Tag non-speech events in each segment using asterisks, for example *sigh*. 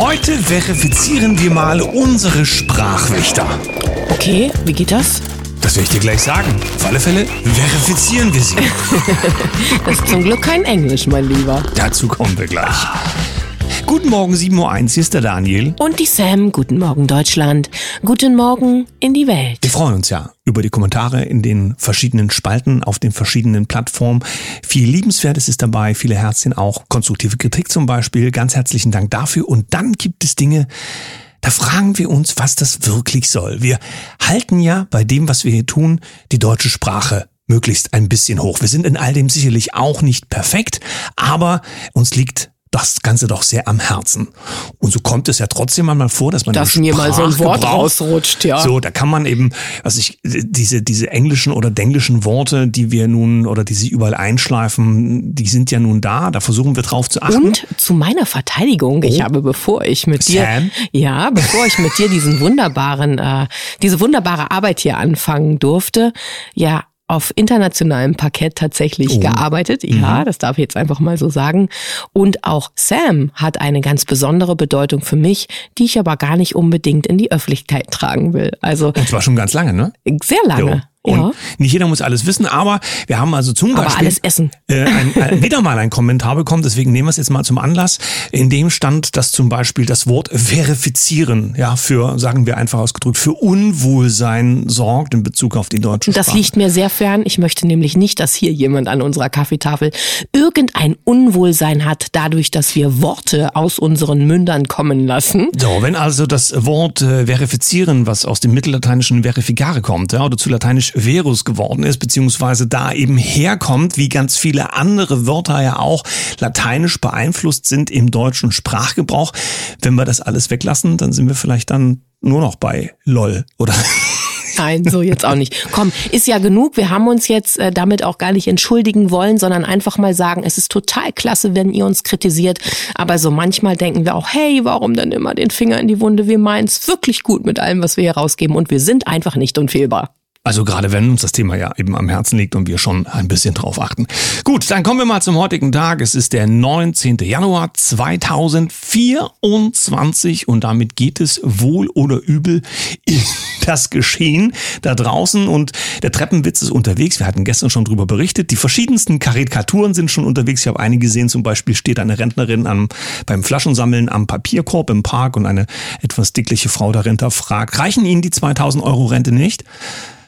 Heute verifizieren wir mal unsere Sprachwächter. Okay, wie geht das? Das werde ich dir gleich sagen. Auf alle Fälle verifizieren wir sie. *laughs* Das ist zum Glück kein Englisch, mein Lieber. Dazu kommen wir gleich. Guten Morgen, 7.01 Uhr, hier ist der Daniel. Und die Sam, guten Morgen Deutschland. Guten Morgen in die Welt. Wir freuen uns ja über die Kommentare in den verschiedenen Spalten auf den verschiedenen Plattformen. Viel Liebenswertes ist dabei, viele Herzchen auch, konstruktive Kritik zum Beispiel. Ganz herzlichen Dank dafür. Und dann gibt es Dinge, da fragen wir uns, was das wirklich soll. Wir halten ja bei dem, was wir hier tun, die deutsche Sprache möglichst ein bisschen hoch. Wir sind in all dem sicherlich auch nicht perfekt, aber uns liegt das Ganze doch sehr am Herzen. Und so kommt es ja trotzdem einmal vor, dass man Dass mir mal so ein Wort rausrutscht, ja. So, da kann man eben, was ich, diese, diese englischen oder denglischen Worte, die wir nun oder die sich überall einschleifen, die sind ja nun da. Da versuchen wir drauf zu achten. Und zu meiner Verteidigung, ich Oh. habe, bevor ich mit dir, Sam? ja, bevor ich mit dir diesen wunderbaren, äh, diese wunderbare Arbeit hier anfangen durfte, ja, auf internationalem Parkett tatsächlich Oh. gearbeitet. Mhm. Ja, das darf ich jetzt einfach mal so sagen. Und auch Sam hat eine ganz besondere Bedeutung für mich, die ich aber gar nicht unbedingt in die Öffentlichkeit tragen will. Also Und zwar schon ganz lange, ne? sehr lange. Und ja. nicht jeder muss alles wissen, aber wir haben also zum Aber Beispiel alles essen. Äh, ein, ein, wieder mal ein Kommentar bekommen, deswegen nehmen wir es jetzt mal zum Anlass. In dem stand, dass zum Beispiel das Wort verifizieren, ja, für, sagen wir einfach ausgedrückt, für Unwohlsein sorgt in Bezug auf die deutsche Das Sprache. liegt mir sehr fern. Ich möchte nämlich nicht, dass hier jemand an unserer Kaffeetafel irgendein Unwohlsein hat, dadurch, dass wir Worte aus unseren Mündern kommen lassen. So, wenn also das Wort äh, verifizieren, was aus dem mittellateinischen verificare kommt, ja, oder zu lateinisch verus geworden ist, beziehungsweise da eben herkommt, wie ganz viele andere Wörter ja auch lateinisch beeinflusst sind im deutschen Sprachgebrauch. Wenn wir das alles weglassen, dann sind wir vielleicht dann nur noch bei LOL oder *laughs* Nein, so jetzt auch nicht. Komm, ist ja genug. Wir haben uns jetzt äh, damit auch gar nicht entschuldigen wollen, sondern einfach mal sagen, es ist total klasse, wenn ihr uns kritisiert. Aber so manchmal denken wir auch, hey, warum denn immer den Finger in die Wunde? Wir meinen es wirklich gut mit allem, was wir hier rausgeben und wir sind einfach nicht unfehlbar. Also gerade wenn uns das Thema ja eben am Herzen liegt und wir schon ein bisschen drauf achten. Gut, dann kommen wir mal zum heutigen Tag. Es ist der 19. Januar 2024 und damit geht es wohl oder übel in *laughs* das Geschehen da draußen und der Treppenwitz ist unterwegs. Wir hatten gestern schon drüber berichtet. Die verschiedensten Karikaturen sind schon unterwegs. Ich habe einige gesehen. Zum Beispiel steht eine Rentnerin am, beim Flaschensammeln am Papierkorb im Park und eine etwas dickliche Frau dahinter fragt, reichen Ihnen die 2000 Euro Rente nicht?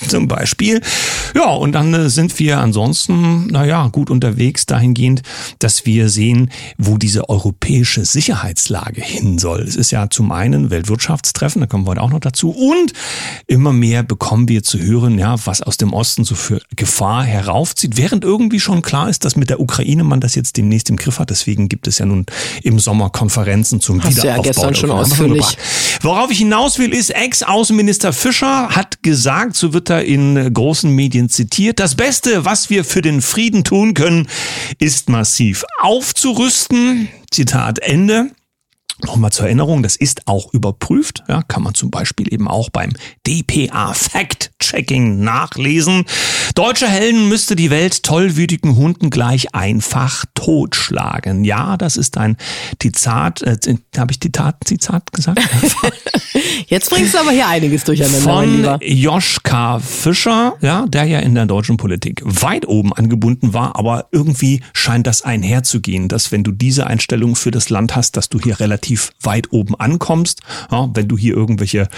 *laughs* zum Beispiel. Ja, und dann äh, sind wir ansonsten, naja, gut unterwegs dahingehend, dass wir sehen, wo diese europäische Sicherheitslage hin soll. Es ist ja zum einen Weltwirtschaftstreffen, da kommen wir heute auch noch dazu. Und immer mehr bekommen wir zu hören, ja, was aus dem Osten so für Gefahr heraufzieht, während irgendwie schon klar ist, dass mit der Ukraine man das jetzt demnächst im Griff hat. Deswegen gibt es ja nun im Sommer Konferenzen zum Hast du ja Wiederaufbau. gestern schon ausführlich. Worauf ich hinaus will, ist, Ex-Außenminister Fischer hat gesagt, so wird er in großen Medien zitiert, das Beste, was wir für den Frieden tun können, ist massiv aufzurüsten. Zitat Ende. Nochmal zur Erinnerung, das ist auch überprüft. Ja, kann man zum Beispiel eben auch beim DPA Fact-Checking nachlesen. Deutsche Helden müsste die Welt tollwütigen Hunden gleich einfach totschlagen. Ja, das ist ein Zitat. Äh, Habe ich Zitat, Zitat gesagt? *laughs* Jetzt bringst du aber hier einiges durcheinander, Von. Joschka Fischer, ja, der ja in der deutschen Politik weit oben angebunden war, aber irgendwie scheint das einherzugehen, dass wenn du diese Einstellung für das Land hast, dass du hier relativ weit oben ankommst, ja, wenn du hier irgendwelche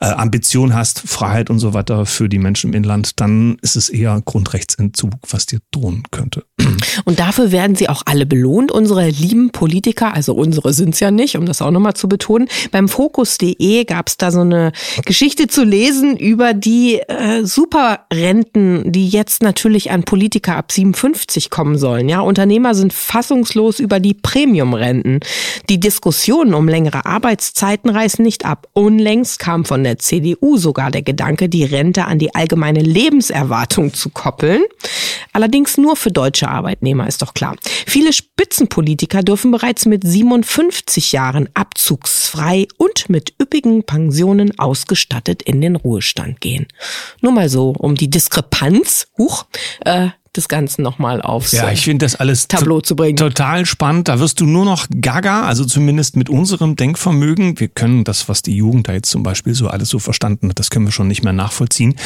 äh, Ambitionen hast, Freiheit und so weiter für die Menschen im Inland, dann ist es eher Grundrechtsentzug, was dir drohen könnte. *clears throat* Und dafür werden sie auch alle belohnt, unsere lieben Politiker, also unsere sind's ja nicht, um das auch nochmal zu betonen. Beim Fokus.de gab's da so eine Geschichte zu lesen über die äh, Superrenten, die jetzt natürlich an Politiker ab 57 kommen sollen. Ja, Unternehmer sind fassungslos über die Premiumrenten. Die Diskussionen um längere Arbeitszeiten reißen nicht ab. Unlängst kam von der CDU sogar der Gedanke, die Rente an die allgemeine Lebenserwartung zu koppeln. Allerdings nur für deutsche Arbeitnehmer, ist doch klar. Viele Spitzenpolitiker dürfen bereits mit 57 Jahren abzugsfrei und mit üppigen Pensionen ausgestattet in den Ruhestand gehen. Nur mal so, um die Diskrepanz, huch, äh, des Ganzen nochmal aufs Ja, ich finde das alles Tableau zu bringen. total spannend. Da wirst du nur noch gaga, also zumindest mit unserem Denkvermögen. Wir können das, was die Jugend da jetzt zum Beispiel so alles so verstanden hat, das können wir schon nicht mehr nachvollziehen.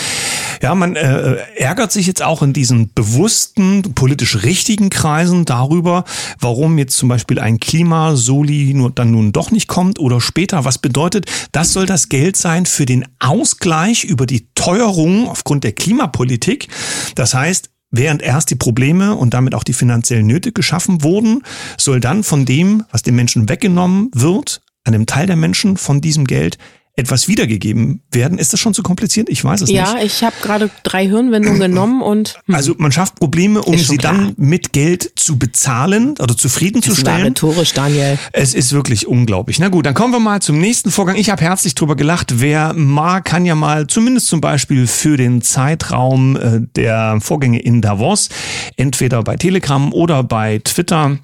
Ja, man äh, ärgert sich jetzt auch in diesen bewussten, politisch richtigen Kreisen darüber, warum jetzt zum Beispiel ein Klimasoli nur dann nun doch nicht kommt oder später. Was bedeutet, das soll das Geld sein für den Ausgleich über die Teuerung aufgrund der Klimapolitik. Das heißt, Während erst die Probleme und damit auch die finanziellen Nöte geschaffen wurden, soll dann von dem, was den Menschen weggenommen wird, einem Teil der Menschen von diesem Geld etwas wiedergegeben werden. Ist das schon zu kompliziert? Ich weiß es ja, nicht. ich habe gerade drei Hirnwendungen genommen und hm, Also man schafft Probleme, um sie klar. dann mit Geld zu bezahlen oder zufriedenzustellen. rhetorisch, Daniel. Es ist wirklich unglaublich. Na gut, dann kommen wir mal zum nächsten Vorgang. Ich habe herzlich drüber gelacht. Wer mag, kann ja mal zumindest zum Beispiel für den Zeitraum äh, der Vorgänge in Davos, entweder bei Telegram oder bei Twitter,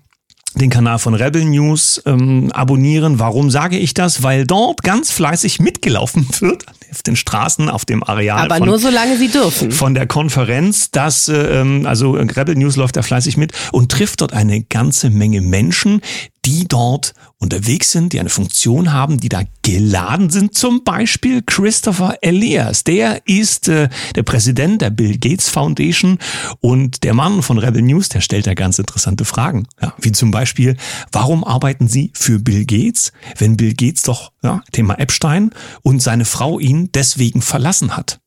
den Kanal von Rebel News ähm, abonnieren. Warum sage ich das? Weil dort ganz fleißig mitgelaufen *laughs* wird auf den Straßen, auf dem Areal Aber von nur solange sie dürfen. von der Konferenz, dass äh, ähm, also Rebel News läuft da fleißig mit und trifft dort eine ganze Menge Menschen, die dort unterwegs sind, die eine Funktion haben, die da geladen sind. Zum Beispiel Christopher Elias. Der ist äh, der Präsident der Bill Gates Foundation und der Mann von Rebel News, der stellt da ganz interessante Fragen. Ja, wie zum Beispiel, warum arbeiten Sie für Bill Gates, wenn Bill Gates doch, ja, Thema Epstein und seine Frau ihn deswegen verlassen hat?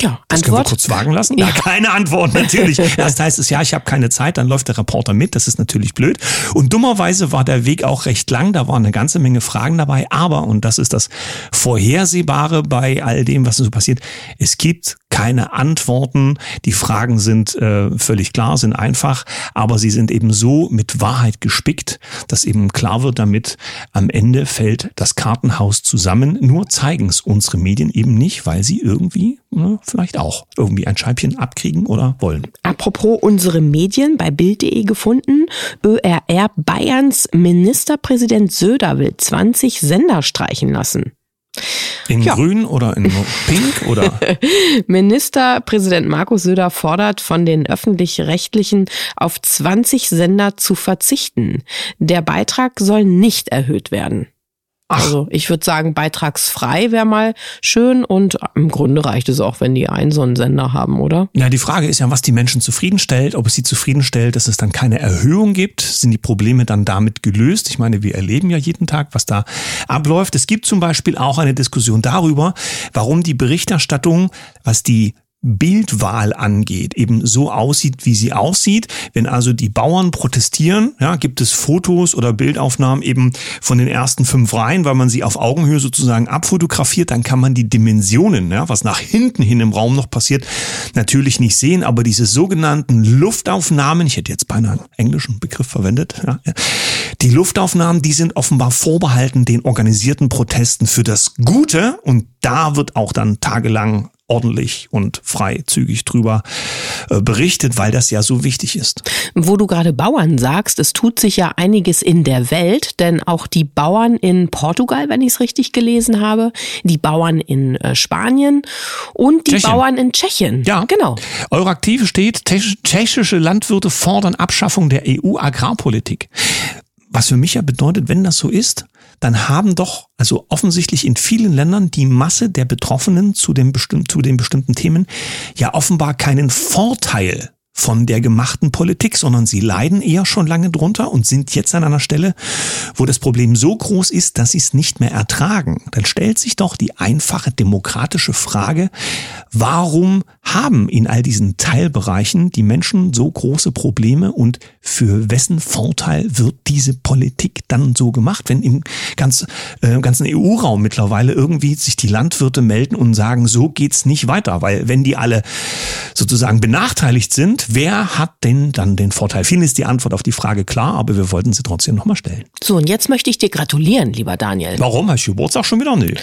Ja, Das können wir Antwort. kurz wagen lassen? Ja, Ja. keine Antwort, natürlich. *laughs* Erst heißt es, ja, ich habe keine Zeit, dann läuft der Reporter mit, das ist natürlich blöd. Und dummerweise war der Weg auch recht lang, da waren eine ganze Menge Fragen dabei, aber, und das ist das Vorhersehbare bei all dem, was so passiert, es gibt keine Antworten. Die Fragen sind äh, völlig klar, sind einfach, aber sie sind eben so mit Wahrheit gespickt, dass eben klar wird damit, am Ende fällt das Kartenhaus zusammen. Nur zeigen es unsere Medien eben nicht, weil sie irgendwie, ne, vielleicht auch, irgendwie ein Scheibchen abkriegen oder wollen. Apropos unsere Medien bei Bild.de gefunden. ÖRR Bayerns Ministerpräsident Söder will 20 Sender streichen lassen. In Ja. grün oder in pink oder? *laughs* Ministerpräsident Markus Söder fordert von den öffentlich-rechtlichen auf 20 Sender zu verzichten. Der Beitrag soll nicht erhöht werden. Ach. Also ich würde sagen, beitragsfrei wäre mal schön und im Grunde reicht es auch, wenn die einen so einen Sender haben, oder? Ja, die Frage ist ja, was die Menschen zufriedenstellt, ob es sie zufriedenstellt, dass es dann keine Erhöhung gibt. Sind die Probleme dann damit gelöst? Ich meine, wir erleben ja jeden Tag, was da abläuft. Es gibt zum Beispiel auch eine Diskussion darüber, warum die Berichterstattung, was die Bildwahl angeht, eben so aussieht, wie sie aussieht. Wenn also die Bauern protestieren, ja, gibt es Fotos oder Bildaufnahmen eben von den ersten fünf Reihen, weil man sie auf Augenhöhe sozusagen abfotografiert, dann kann man die Dimensionen, ja, was nach hinten hin im Raum noch passiert, natürlich nicht sehen, aber diese sogenannten Luftaufnahmen, ich hätte jetzt beinahe einen englischen Begriff verwendet, ja, die Luftaufnahmen, die sind offenbar vorbehalten den organisierten Protesten für das Gute und da wird auch dann tagelang ordentlich und freizügig drüber äh, berichtet, weil das ja so wichtig ist. Wo du gerade Bauern sagst, es tut sich ja einiges in der Welt, denn auch die Bauern in Portugal, wenn ich es richtig gelesen habe, die Bauern in äh, Spanien und die Tschechien. Bauern in Tschechien. Ja. Genau. Euraktiv steht, tschech- tschechische Landwirte fordern Abschaffung der EU-Agrarpolitik. Was für mich ja bedeutet, wenn das so ist, dann haben doch, also offensichtlich in vielen Ländern die Masse der Betroffenen zu den, bestimm zu den bestimmten Themen ja offenbar keinen Vorteil von der gemachten Politik, sondern sie leiden eher schon lange drunter und sind jetzt an einer Stelle, wo das Problem so groß ist, dass sie es nicht mehr ertragen. Dann stellt sich doch die einfache demokratische Frage, warum haben in all diesen Teilbereichen die Menschen so große Probleme und für wessen Vorteil wird diese Politik dann so gemacht, wenn im ganz, äh, ganzen EU-Raum mittlerweile irgendwie sich die Landwirte melden und sagen, so geht's nicht weiter, weil wenn die alle sozusagen benachteiligt sind, wer hat denn dann den Vorteil? Vielen ist die Antwort auf die Frage klar, aber wir wollten sie trotzdem nochmal stellen. So, und jetzt möchte ich dir gratulieren, lieber Daniel. Warum? Hast du Geburtstag schon wieder? Nö.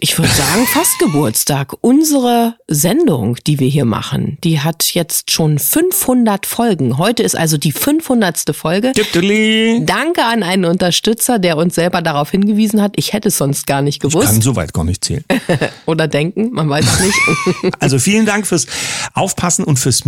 Ich würde sagen, fast Geburtstag. Unsere Sendung, die wir hier machen, die hat jetzt schon 500 Folgen. Heute ist also die 500. Folge. Tippteli. Danke an einen Unterstützer, der uns selber darauf hingewiesen hat. Ich hätte es sonst gar nicht gewusst. Ich kann soweit gar nicht zählen. *laughs* Oder denken, man weiß es nicht. *laughs* also vielen Dank fürs Aufpassen und fürs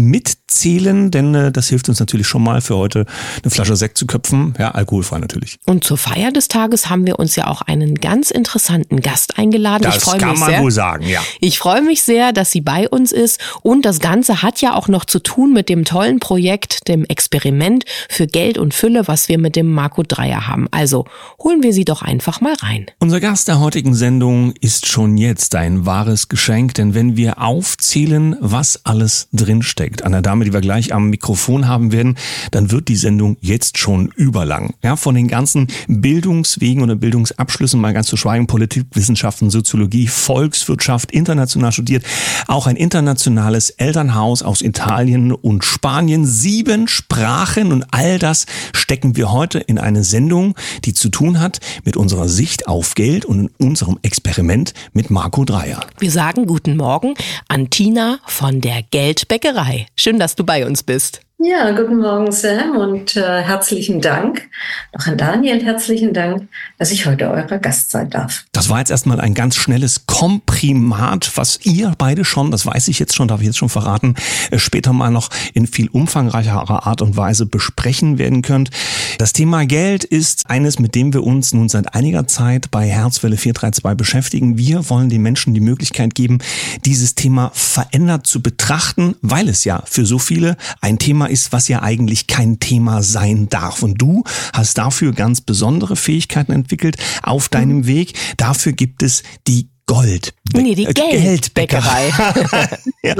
Mitzählen, denn äh, das hilft uns natürlich schon mal für heute eine Flasche Sekt zu köpfen. Ja, alkoholfrei natürlich. Und zur Feier des Tages haben wir uns ja auch einen ganz interessanten Gast eingeladen. Das kann man sehr. wohl sagen, ja. Ich freue mich sehr, dass sie bei uns ist. Und das Ganze hat ja auch noch zu tun mit dem tollen Projekt, dem Experiment für Geld und Fülle, was wir mit dem Marco Dreier haben. Also holen wir sie doch einfach mal rein. Unser Gast der heutigen Sendung ist schon jetzt ein wahres Geschenk, denn wenn wir aufzählen, was alles drinsteckt, an der Dame, die wir gleich am Mikrofon haben werden, dann wird die Sendung jetzt schon überlang. Ja, von den ganzen Bildungswegen oder Bildungsabschlüssen mal ganz zu schweigen, Politikwissenschaften, Soziologie, Volkswirtschaft, international studiert, auch ein internationales Elternhaus aus Italien und Spanien, sieben Sprachen und all das stecken wir heute in eine Sendung, die zu tun hat mit unserer Sicht auf Geld und unserem Experiment mit Marco Dreier. Wir sagen guten Morgen an Tina von der Geldbäckerei. Schön, dass du bei uns bist. Ja, guten Morgen, Sam, und äh, herzlichen Dank. Noch an Daniel herzlichen Dank, dass ich heute eurer Gast sein darf. Das war jetzt erstmal ein ganz schnelles Komprimat, was ihr beide schon, das weiß ich jetzt schon, darf ich jetzt schon verraten, äh, später mal noch in viel umfangreicherer Art und Weise besprechen werden könnt. Das Thema Geld ist eines, mit dem wir uns nun seit einiger Zeit bei Herzwelle 432 beschäftigen. Wir wollen den Menschen die Möglichkeit geben, dieses Thema verändert zu betrachten, weil es ja für so viele ein Thema ist, was ja eigentlich kein Thema sein darf. Und du hast dafür ganz besondere Fähigkeiten entwickelt auf deinem mhm. Weg. Dafür gibt es die Gold. Nee, die äh, Geldbäckerei. *laughs* ja.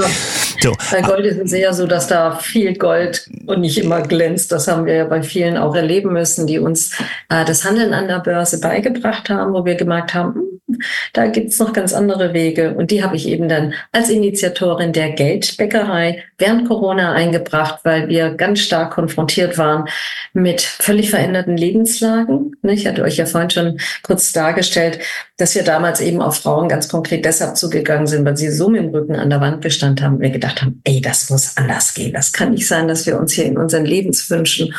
so. Bei Gold ist es eher so, dass da viel Gold und nicht immer glänzt. Das haben wir ja bei vielen auch erleben müssen, die uns äh, das Handeln an der Börse beigebracht haben, wo wir gemerkt haben, hm, da gibt's noch ganz andere Wege. Und die habe ich eben dann als Initiatorin der Geldbäckerei während Corona eingebracht, weil wir ganz stark konfrontiert waren mit völlig veränderten Lebenslagen. Ich hatte euch ja vorhin schon kurz dargestellt, dass wir damals eben auf Frauen ganz konkret deshalb zugegangen sind, weil sie so mit dem Rücken an der Wand gestanden haben, wir gedacht haben, ey, das muss anders gehen. Das kann nicht sein, dass wir uns hier in unseren Lebenswünschen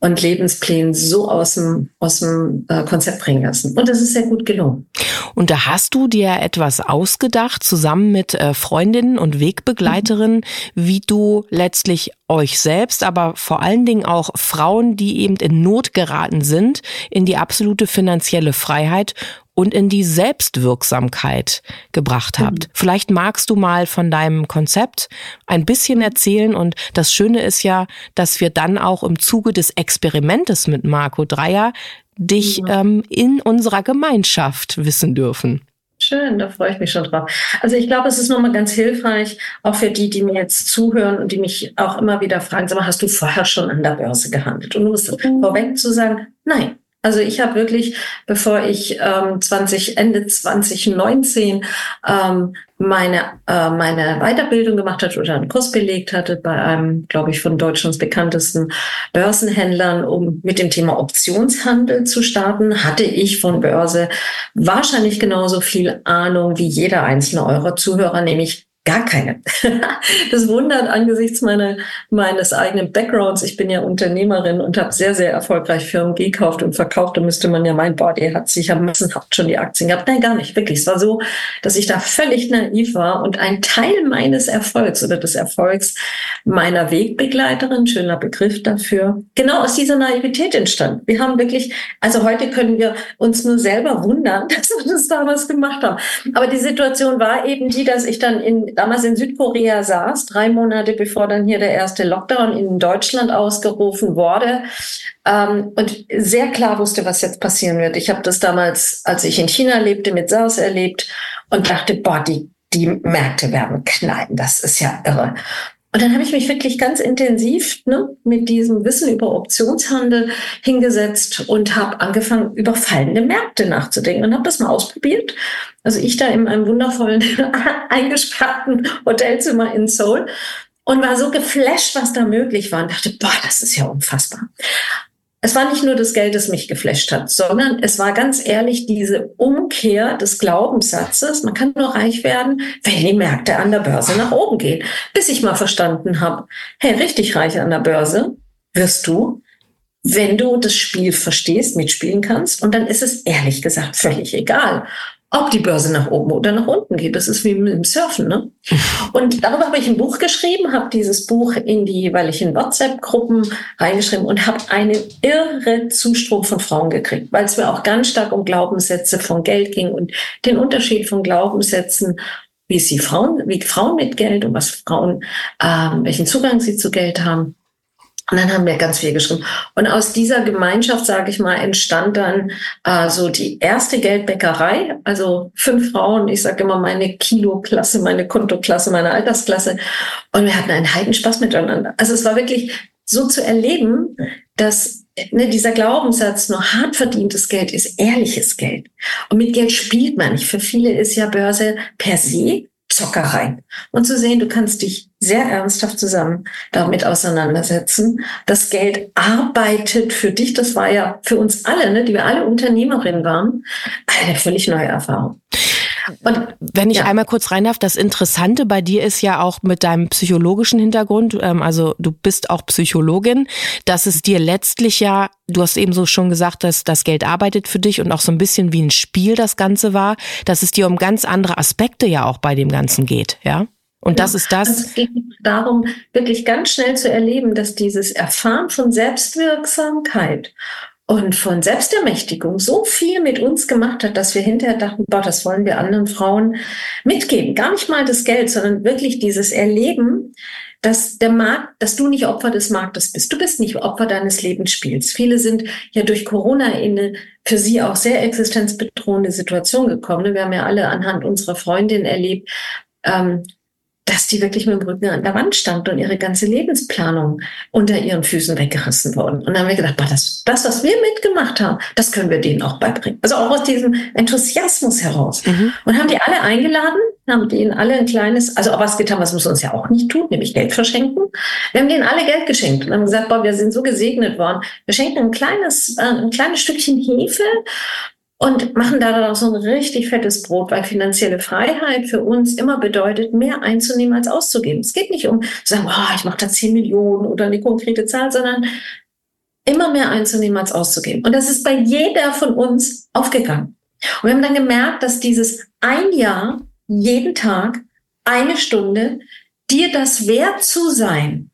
und Lebensplänen so aus dem, aus dem äh, Konzept bringen lassen. Und das ist sehr gut gelungen. Und da hast du dir etwas ausgedacht, zusammen mit äh, Freundinnen und Wegbegleiterinnen, mhm. wie du letztlich euch selbst, aber vor allen Dingen auch Frauen, die eben in Not geraten sind, in die absolute finanzielle Freiheit und in die Selbstwirksamkeit gebracht habt. Mhm. Vielleicht magst du mal von deinem Konzept ein bisschen erzählen und das Schöne ist ja, dass wir dann auch im Zuge des Experimentes mit Marco Dreier dich ja. ähm, in unserer Gemeinschaft wissen dürfen. Schön, da freue ich mich schon drauf. Also ich glaube, es ist nochmal ganz hilfreich, auch für die, die mir jetzt zuhören und die mich auch immer wieder fragen, sag mal, hast du vorher schon an der Börse gehandelt? Und du musst mhm. vorweg zu sagen, nein, also ich habe wirklich, bevor ich ähm, 20 Ende 2019 ähm, meine äh, meine Weiterbildung gemacht hatte oder einen Kurs belegt hatte bei einem, glaube ich, von Deutschlands bekanntesten Börsenhändlern, um mit dem Thema Optionshandel zu starten, hatte ich von Börse wahrscheinlich genauso viel Ahnung wie jeder einzelne eurer Zuhörer, nämlich Gar keine. *laughs* Das wundert angesichts meiner, meines eigenen Backgrounds. Ich bin ja Unternehmerin und habe sehr, sehr erfolgreich Firmen gekauft und verkauft. Da müsste man ja meinen, boah, die hat sich ja massenhaft schon die Aktien gehabt. Nein, gar nicht. Wirklich. Es war so, dass ich da völlig naiv war und ein Teil meines Erfolgs oder des Erfolgs meiner Wegbegleiterin, schöner Begriff dafür, genau aus dieser Naivität entstand. Wir haben wirklich, also heute können wir uns nur selber wundern, *laughs* dass wir das damals gemacht haben. Aber die Situation war eben die, dass ich dann in damals in Südkorea saß, drei Monate bevor dann hier der erste Lockdown in Deutschland ausgerufen wurde ähm, und sehr klar wusste, was jetzt passieren wird. Ich habe das damals, als ich in China lebte, mit SARS erlebt und dachte, boah, die, die Märkte werden knallen. Das ist ja irre. Und dann habe ich mich wirklich ganz intensiv ne, mit diesem Wissen über Optionshandel hingesetzt und habe angefangen, über fallende Märkte nachzudenken und habe das mal ausprobiert. Also ich da in einem wundervollen *laughs* eingesperrten Hotelzimmer in Seoul und war so geflasht, was da möglich war und dachte, boah, das ist ja unfassbar. Es war nicht nur das Geld, das mich geflasht hat, sondern es war ganz ehrlich diese Umkehr des Glaubenssatzes, man kann nur reich werden, wenn die Märkte an der Börse nach oben gehen. Bis ich mal verstanden habe, hey, richtig reich an der Börse wirst du, wenn du das Spiel verstehst, mitspielen kannst. Und dann ist es ehrlich gesagt völlig egal, ob die Börse nach oben oder nach unten geht. Das ist wie mit dem Surfen. Ne? *laughs* Und darüber habe ich ein Buch geschrieben, habe dieses Buch in die, weil ich in WhatsApp-Gruppen reingeschrieben und habe einen irre Zustrom von Frauen gekriegt, weil es mir auch ganz stark um Glaubenssätze von Geld ging und den Unterschied von Glaubenssätzen wie sie Frauen, wie Frauen mit Geld und was Frauen, ähm, welchen Zugang sie zu Geld haben. Und dann haben wir ganz viel geschrieben. Und aus dieser Gemeinschaft, sage ich mal, entstand dann äh, so die erste Geldbäckerei. Also fünf Frauen, ich sage immer meine Kiloklasse, meine Kontoklasse, meine Altersklasse. Und wir hatten einen Heidenspaß miteinander. Also es war wirklich so zu erleben, dass ne, dieser Glaubenssatz, nur hart verdientes Geld ist ehrliches Geld. Und mit Geld spielt man nicht. Für viele ist ja Börse per se Zockerei. Und zu sehen, du kannst dich sehr ernsthaft zusammen damit auseinandersetzen. Das Geld arbeitet für dich. Das war ja für uns alle, ne, die wir alle Unternehmerinnen waren, eine völlig neue Erfahrung. Und wenn ich ja. einmal kurz rein darf, das Interessante bei dir ist ja auch mit deinem psychologischen Hintergrund, ähm, also du bist auch Psychologin, dass es dir letztlich ja, du hast eben so schon gesagt, dass das Geld arbeitet für dich und auch so ein bisschen wie ein Spiel das Ganze war, dass es dir um ganz andere Aspekte ja auch bei dem Ganzen geht, ja? Und das ist das. Also es geht darum, wirklich ganz schnell zu erleben, dass dieses Erfahren von Selbstwirksamkeit und von Selbstermächtigung so viel mit uns gemacht hat, dass wir hinterher dachten, boah, das wollen wir anderen Frauen mitgeben. Gar nicht mal das Geld, sondern wirklich dieses Erleben, dass der Markt, dass du nicht Opfer des Marktes bist. Du bist nicht Opfer deines Lebensspiels. Viele sind ja durch Corona in eine für sie auch sehr existenzbedrohende Situation gekommen. Wir haben ja alle anhand unserer Freundin erlebt, ähm, dass die wirklich mit dem Rücken an der Wand stand und ihre ganze Lebensplanung unter ihren Füßen weggerissen wurden. Und dann haben wir gedacht, boah, das, das, was wir mitgemacht haben, das können wir denen auch beibringen. Also auch aus diesem Enthusiasmus heraus. Mhm. Und haben die alle eingeladen, haben denen alle ein kleines, also auch was getan, was wir uns ja auch nicht tun, nämlich Geld verschenken. Wir haben denen alle Geld geschenkt und haben gesagt, boah, wir sind so gesegnet worden. Wir schenken ein kleines, äh, ein kleines Stückchen Hefe und machen da dann auch so ein richtig fettes Brot, weil finanzielle Freiheit für uns immer bedeutet, mehr einzunehmen als auszugeben. Es geht nicht um zu sagen, oh, ich mache da 10 Millionen oder eine konkrete Zahl, sondern immer mehr einzunehmen als auszugeben. Und das ist bei jeder von uns aufgegangen. Und wir haben dann gemerkt, dass dieses ein Jahr, jeden Tag, eine Stunde, dir das wert zu sein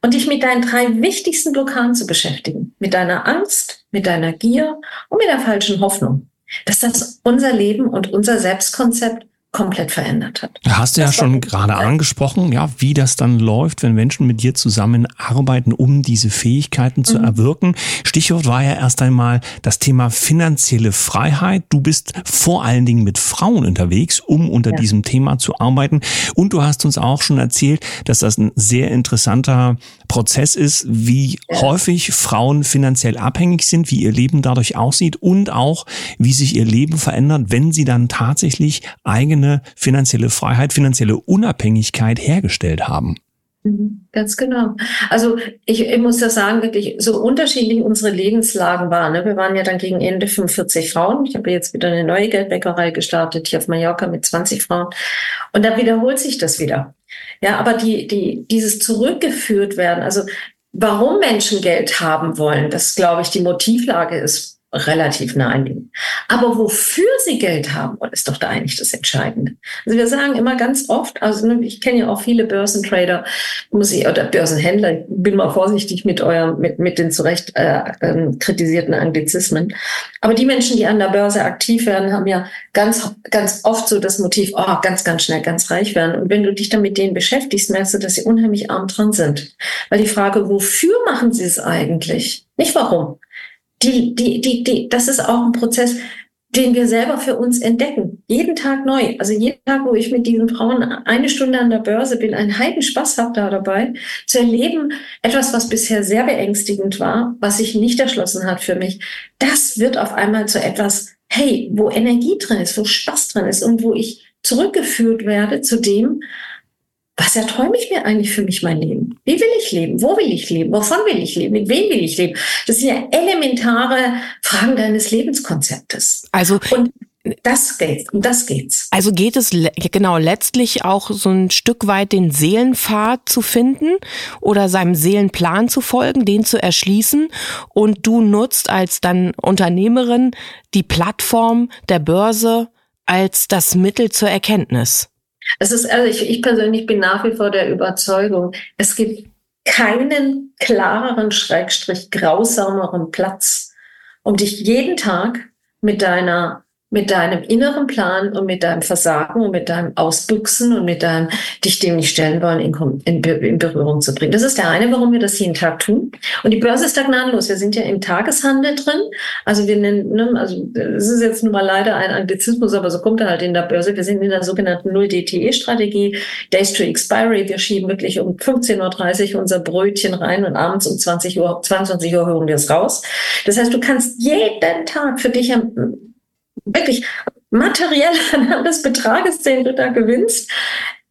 und dich mit deinen drei wichtigsten Blockaden zu beschäftigen, mit deiner Angst, mit deiner Gier und mit der falschen Hoffnung dass das unser Leben und unser Selbstkonzept komplett verändert hat. Hast du ja schon gerade angesprochen, ja, wie das dann läuft, wenn Menschen mit dir zusammenarbeiten, um diese Fähigkeiten zu mhm. erwirken. Stichwort war ja erst einmal das Thema finanzielle Freiheit. Du bist vor allen Dingen mit Frauen unterwegs, um unter ja. diesem Thema zu arbeiten. Und du hast uns auch schon erzählt, dass das ein sehr interessanter Prozess ist, wie ja. häufig Frauen finanziell abhängig sind, wie ihr Leben dadurch aussieht und auch, wie sich ihr Leben verändert, wenn sie dann tatsächlich eigene finanzielle Freiheit, finanzielle Unabhängigkeit hergestellt haben. Mhm, ganz genau. Also ich, ich muss das sagen, wirklich so unterschiedlich unsere Lebenslagen waren. Ne? Wir waren ja dann gegen Ende 45 Frauen. Ich habe jetzt wieder eine neue Geldbäckerei gestartet, hier auf Mallorca mit 20 Frauen. Und da wiederholt sich das wieder. Ja, aber die, die, dieses zurückgeführt werden, also warum Menschen Geld haben wollen, das glaube ich, die Motivlage ist relativ naheliegend. Aber wofür sie Geld haben ist doch da eigentlich das Entscheidende. Also wir sagen immer ganz oft, also ne, ich kenne ja auch viele Börsentrader, muss ich, oder Börsenhändler, bin mal vorsichtig mit eurem, mit, mit den zurecht äh, äh, kritisierten Anglizismen. Aber die Menschen, die an der Börse aktiv werden, haben ja ganz, ganz oft so das Motiv, oh, ganz, ganz schnell ganz reich werden. Und wenn du dich dann mit denen beschäftigst, merkst du, dass sie unheimlich arm dran sind. Weil die Frage, wofür machen sie es eigentlich? Nicht warum die, die, die, die, das ist auch ein Prozess, den wir selber für uns entdecken. Jeden Tag neu. Also jeden Tag, wo ich mit diesen Frauen eine Stunde an der Börse bin, einen heiden Spaß habe da dabei, zu erleben, etwas, was bisher sehr beängstigend war, was sich nicht erschlossen hat für mich, das wird auf einmal zu etwas, hey, wo Energie drin ist, wo Spaß drin ist und wo ich zurückgeführt werde zu dem, was erträume ich mir eigentlich für mich mein Leben? Wie will ich leben? Wo will ich leben? Wovon will ich leben? Mit wem will ich leben? Das sind ja elementare Fragen deines Lebenskonzeptes. Also und das geht, um das geht's. Also geht es genau letztlich auch so ein Stück weit den Seelenpfad zu finden oder seinem Seelenplan zu folgen, den zu erschließen und du nutzt als dann Unternehmerin die Plattform der Börse als das Mittel zur Erkenntnis. Es ist, also ich, ich persönlich bin nach wie vor der Überzeugung, es gibt keinen klareren, schrägstrich grausameren Platz, um dich jeden Tag mit deiner mit deinem inneren Plan und mit deinem Versagen und mit deinem Ausbüchsen und mit deinem dich dem nicht stellen wollen in, in, in, Berührung zu bringen. Das ist der eine, warum wir das jeden Tag tun. Und die Börse ist da gnadenlos. Wir sind ja im Tageshandel drin. Also wir nennen, ne, also es ist jetzt nun mal leider ein Anglizismus, aber so kommt er halt in der Börse. Wir sind in der sogenannten Null-DTE-Strategie, Days to Expiry. Wir schieben wirklich um 15.30 Uhr unser Brötchen rein und abends um 20 Uhr, 22 Uhr hören wir es raus. Das heißt, du kannst jeden Tag für dich wirklich materiell *laughs* anhand des Betrages, den du da gewinnst,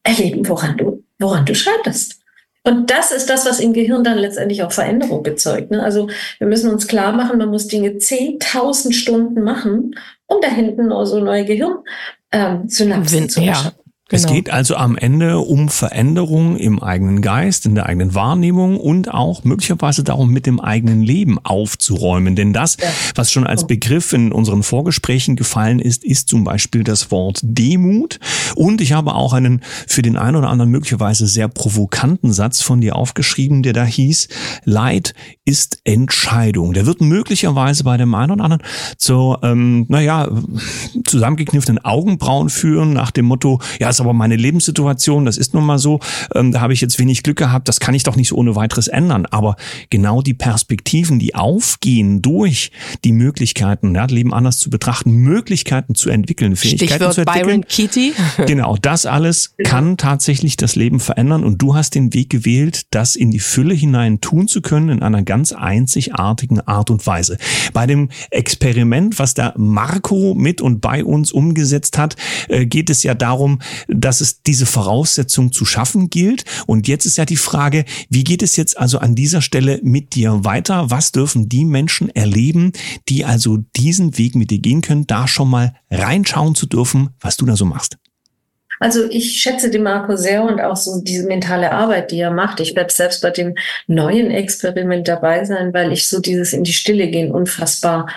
erleben, woran du, woran du scheiterst. Und das ist das, was im Gehirn dann letztendlich auch Veränderung bezeugt. Ne? Also wir müssen uns klar machen, man muss Dinge 10.000 Stunden machen, um da hinten so also neue Gehirn ähm, zu ja. Genau. Es geht also am Ende um Veränderung im eigenen Geist, in der eigenen Wahrnehmung und auch möglicherweise darum, mit dem eigenen Leben aufzuräumen. Denn das, was schon als Begriff in unseren Vorgesprächen gefallen ist, ist zum Beispiel das Wort Demut. Und ich habe auch einen für den einen oder anderen möglicherweise sehr provokanten Satz von dir aufgeschrieben, der da hieß, Leid ist Entscheidung. Der wird möglicherweise bei dem einen oder anderen zu, ähm, naja, zusammengekniffenen Augenbrauen führen nach dem Motto, ja, ist aber meine Lebenssituation, das ist nun mal so, ähm, da habe ich jetzt wenig Glück gehabt, das kann ich doch nicht so ohne weiteres ändern. Aber genau die Perspektiven, die aufgehen durch die Möglichkeiten, ja, Leben anders zu betrachten, Möglichkeiten zu entwickeln, Fähigkeiten Stichwort zu entwickeln. Byron Kitty. *laughs* *laughs* genau, das alles kann tatsächlich das Leben verändern und du hast den Weg gewählt, das in die Fülle hinein tun zu können in einer ganz einzigartigen Art und Weise. Bei dem Experiment, was da Marco mit und bei uns umgesetzt hat, äh, geht es ja darum, dass es diese Voraussetzung zu schaffen gilt. Und jetzt ist ja die Frage, wie geht es jetzt also an dieser Stelle mit dir weiter? Was dürfen die Menschen erleben, die also diesen Weg mit dir gehen können, da schon mal reinschauen zu dürfen, was du da so machst? Also ich schätze den Marco sehr und auch so diese mentale Arbeit, die er macht. Ich werde selbst bei dem neuen Experiment dabei sein, weil ich so dieses in die Stille gehen unfassbar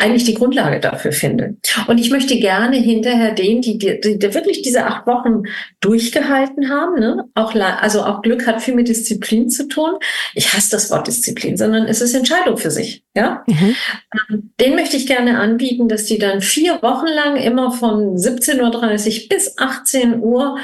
eigentlich die Grundlage dafür finde. Und ich möchte gerne hinterher denen, die, die, die wirklich diese acht Wochen durchgehalten haben, ne, auch also auch Glück hat viel mit Disziplin zu tun. Ich hasse das Wort Disziplin, sondern es ist Entscheidung für sich. Ja, mhm. Ähm, den möchte ich gerne anbieten, dass die dann vier Wochen lang immer von 17:30 Uhr bis 18 Uhr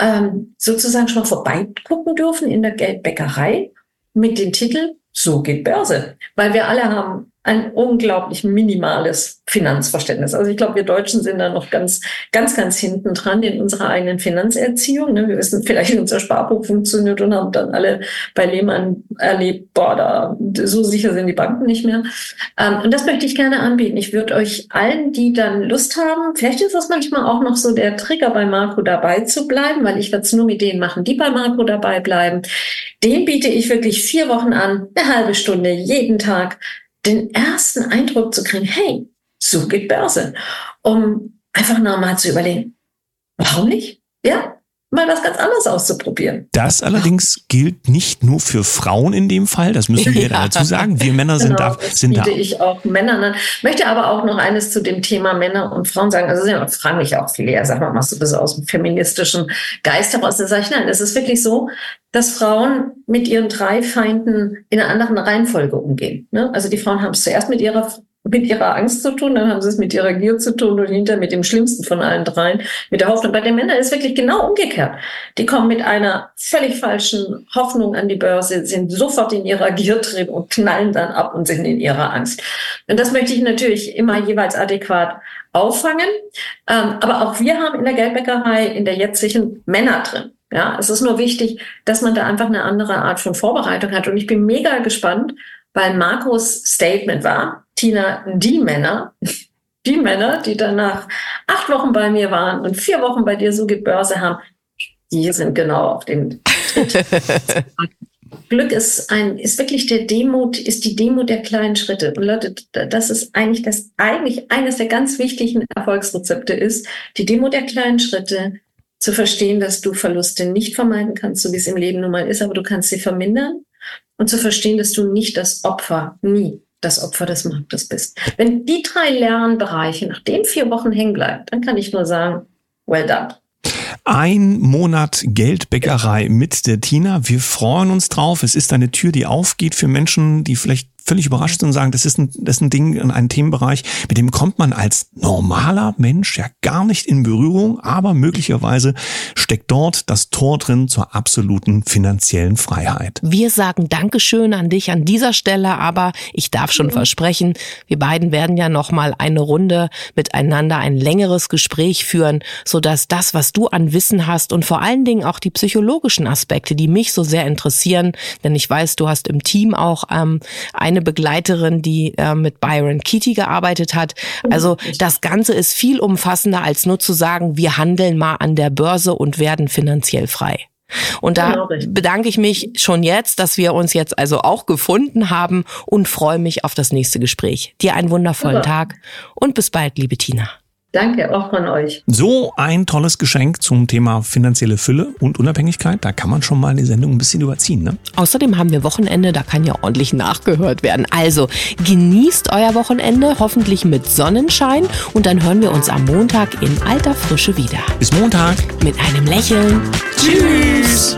ähm, sozusagen schon mal vorbeigucken dürfen in der Geldbäckerei mit dem Titel So geht Börse, weil wir alle haben ein unglaublich minimales Finanzverständnis. Also ich glaube, wir Deutschen sind da noch ganz, ganz, ganz hinten dran in unserer eigenen Finanzerziehung. Ne? Wir wissen vielleicht, wie *laughs* unser Sparbuch funktioniert und haben dann alle bei Lehmann erlebt, boah, da, so sicher sind die Banken nicht mehr. Ähm, und das möchte ich gerne anbieten. Ich würde euch allen, die dann Lust haben, vielleicht ist das manchmal auch noch so der Trigger bei Marco dabei zu bleiben, weil ich werde es nur mit denen machen, die bei Marco dabei bleiben. Den biete ich wirklich vier Wochen an, eine halbe Stunde jeden Tag den ersten Eindruck zu kriegen, hey, so geht Börse. Um einfach nochmal zu überlegen, warum nicht? Ja, mal was ganz anderes auszuprobieren. Das allerdings gilt nicht nur für Frauen in dem Fall, das müssen wir *laughs* ja. dazu sagen. Wir Männer sind genau, da. Sind da. ich auch Männer. Ne? Möchte aber auch noch eines zu dem Thema Männer und Frauen sagen. Also ja, fragen mich auch viele, ja, sag mal, machst du das aus dem feministischen Geist heraus? Da sage ich, nein, es ist wirklich so, dass Frauen mit ihren drei Feinden in einer anderen Reihenfolge umgehen. Ne? Also die Frauen haben es zuerst mit ihrer mit ihrer Angst zu tun, dann haben sie es mit ihrer Gier zu tun und hinter mit dem Schlimmsten von allen dreien, mit der Hoffnung. Bei den Männern ist wirklich genau umgekehrt. Die kommen mit einer völlig falschen Hoffnung an die Börse, sind sofort in ihrer Gier drin und knallen dann ab und sind in ihrer Angst. Und das möchte ich natürlich immer jeweils adäquat auffangen. Ähm, aber auch wir haben in der Geldbäckerei in der jetzigen Männer drin. Ja, es ist nur wichtig, dass man da einfach eine andere Art von Vorbereitung hat. Und ich bin mega gespannt, weil Marcos Statement war, Tina, die Männer, *laughs* die Männer, die danach acht Wochen bei mir waren und vier Wochen bei dir so Börse haben, Die sind genau auf dem. *laughs* Glück ist ein, ist wirklich der Demut, ist die Demut der kleinen Schritte. Und Leute, das ist eigentlich das, eigentlich eines der ganz wichtigen Erfolgsrezepte ist, die Demut der kleinen Schritte, zu verstehen, dass du Verluste nicht vermeiden kannst, so wie es im Leben nun mal ist, aber du kannst sie vermindern und zu verstehen, dass du nicht das Opfer, nie das Opfer des Marktes bist. Wenn die drei Lernbereiche nach den vier Wochen hängen bleiben, dann kann ich nur sagen, well done. Ein Monat Geldbäckerei mit der Tina. Wir freuen uns drauf. Es ist eine Tür, die aufgeht für Menschen, die vielleicht völlig überrascht und sagen, das ist ein, das ist ein Ding, ein Themenbereich, mit dem kommt man als normaler Mensch ja gar nicht in Berührung, aber möglicherweise steckt dort das Tor drin zur absoluten finanziellen Freiheit. Wir sagen Dankeschön an dich an dieser Stelle, aber ich darf schon versprechen, wir beiden werden ja noch mal eine Runde miteinander ein längeres Gespräch führen, so dass das, was du an Wissen hast und vor allen Dingen auch die psychologischen Aspekte, die mich so sehr interessieren, denn ich weiß, du hast im Team auch ähm, ein eine Begleiterin, die äh, mit Byron Keaty gearbeitet hat. Also das Ganze ist viel umfassender als nur zu sagen, wir handeln mal an der Börse und werden finanziell frei. Und da genau bedanke ich mich schon jetzt, dass wir uns jetzt also auch gefunden haben und freue mich auf das nächste Gespräch. Dir einen wundervollen Super. Tag und bis bald, liebe Tina. Danke auch von euch. So ein tolles Geschenk zum Thema finanzielle Fülle und Unabhängigkeit. Da kann man schon mal die Sendung ein bisschen überziehen. Ne? Außerdem haben wir Wochenende, da kann ja ordentlich nachgehört werden. Also genießt euer Wochenende, hoffentlich mit Sonnenschein. Und dann hören wir uns am Montag in alter Frische wieder. Bis Montag. Mit einem Lächeln. Tschüss.